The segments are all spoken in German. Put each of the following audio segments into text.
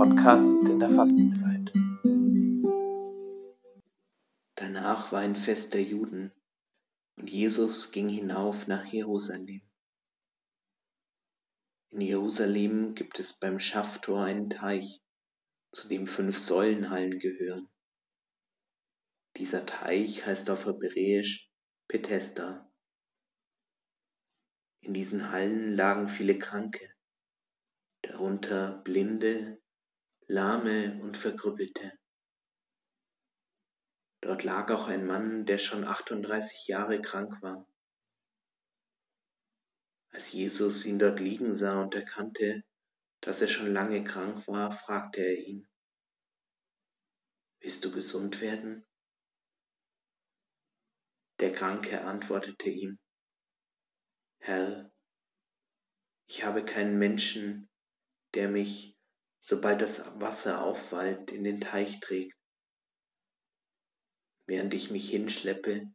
Podcast in der Fastenzeit. Danach war ein Fest der Juden und Jesus ging hinauf nach Jerusalem. In Jerusalem gibt es beim Schafftor einen Teich, zu dem fünf Säulenhallen gehören. Dieser Teich heißt auf Hebräisch Bethesda. In diesen Hallen lagen viele Kranke, darunter Blinde, Lahme und Verkrüppelte. Dort lag auch ein Mann, der schon 38 Jahre krank war. Als Jesus ihn dort liegen sah und erkannte, dass er schon lange krank war, fragte er ihn, Willst du gesund werden? Der Kranke antwortete ihm, Herr, ich habe keinen Menschen, der mich, sobald das Wasser aufwallt, in den Teich trägt. Während ich mich hinschleppe,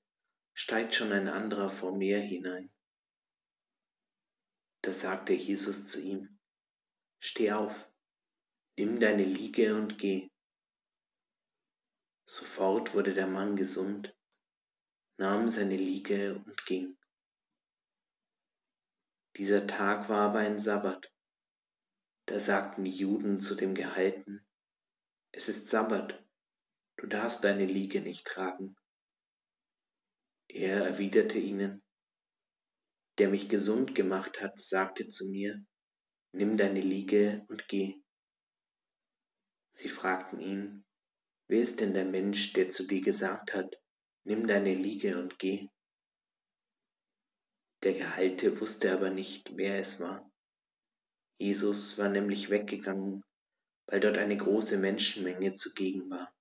steigt schon ein anderer vor mir hinein. Da sagte Jesus zu ihm, Steh auf, nimm deine Liege und geh. Sofort wurde der Mann gesund nahm seine Liege und ging. Dieser Tag war aber ein Sabbat. Da sagten die Juden zu dem Gehalten, es ist Sabbat, du darfst deine Liege nicht tragen. Er erwiderte ihnen, der mich gesund gemacht hat, sagte zu mir, nimm deine Liege und geh. Sie fragten ihn, wer ist denn der Mensch, der zu dir gesagt hat, nimm deine Liege und geh. Der Gehalte wusste aber nicht, wer es war. Jesus war nämlich weggegangen, weil dort eine große Menschenmenge zugegen war.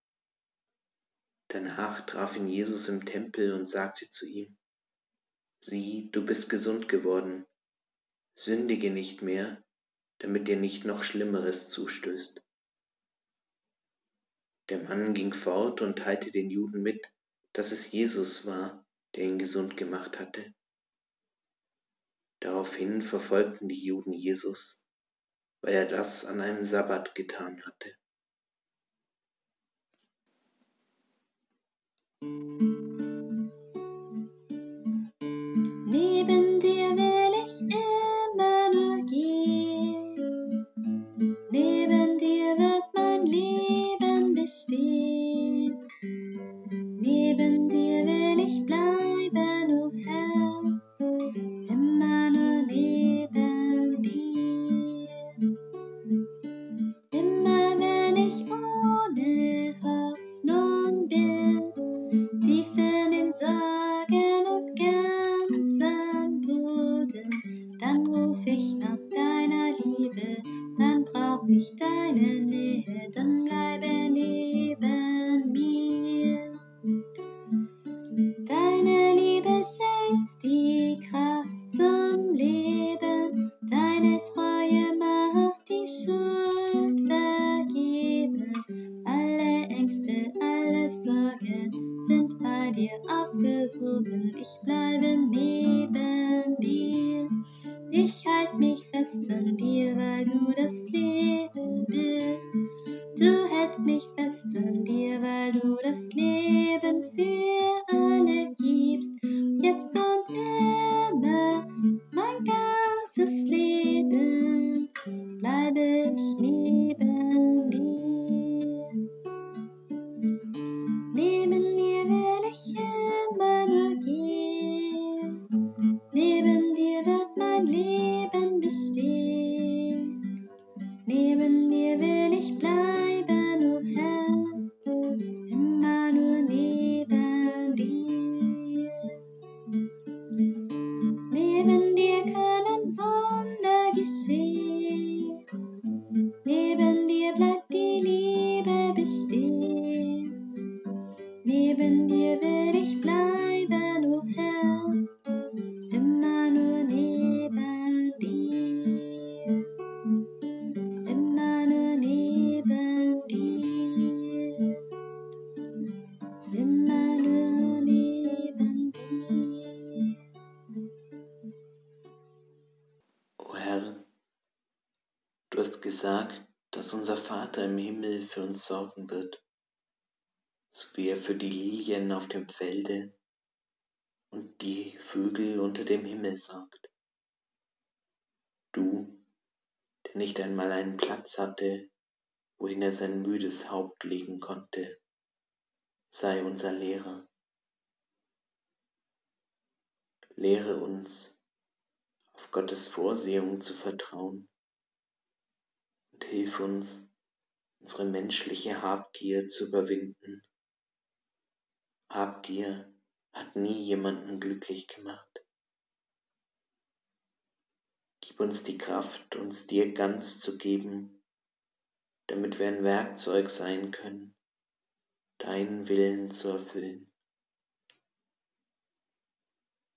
Danach traf ihn Jesus im Tempel und sagte zu ihm, Sieh, du bist gesund geworden, sündige nicht mehr, damit dir nicht noch Schlimmeres zustößt. Der Mann ging fort und teilte den Juden mit, dass es Jesus war, der ihn gesund gemacht hatte. Daraufhin verfolgten die Juden Jesus, weil er das an einem Sabbat getan hatte. Dir aufgehoben. Ich bleibe neben dir. Ich halte mich fest an dir, weil du das Leben bist. Du hältst mich fest an dir, weil du das Leben für alle gibst. Jetzt und immer, mein ganzes Leben, bleibe ich neben Neben dir will ich bleiben, o oh Herr, immer nur neben dir. Immer nur neben dir. Immer nur neben dir. O Herr, du hast gesagt, dass unser Vater im Himmel für uns sorgen wird, so wie er für die Lilien auf dem Felde und die Vögel unter dem Himmel sorgt. Du, der nicht einmal einen Platz hatte, wohin er sein müdes Haupt legen konnte, sei unser Lehrer. Lehre uns, auf Gottes Vorsehung zu vertrauen und hilf uns, unsere menschliche Habgier zu überwinden. Habgier hat nie jemanden glücklich gemacht. Gib uns die Kraft, uns dir ganz zu geben, damit wir ein Werkzeug sein können, deinen Willen zu erfüllen.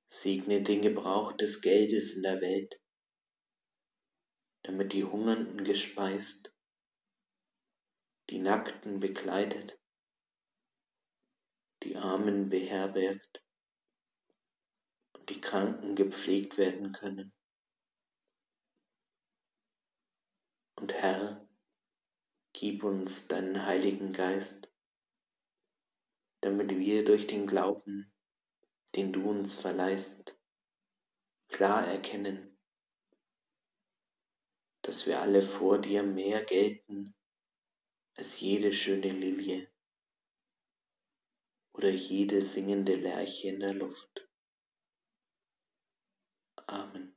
Segne den Gebrauch des Geldes in der Welt, damit die Hungernden gespeist, die Nackten bekleidet, die Armen beherbergt und die Kranken gepflegt werden können. Und Herr, gib uns deinen Heiligen Geist, damit wir durch den Glauben, den du uns verleihst, klar erkennen, dass wir alle vor dir mehr gelten als jede schöne Lilie oder jede singende Lerche in der Luft. Amen.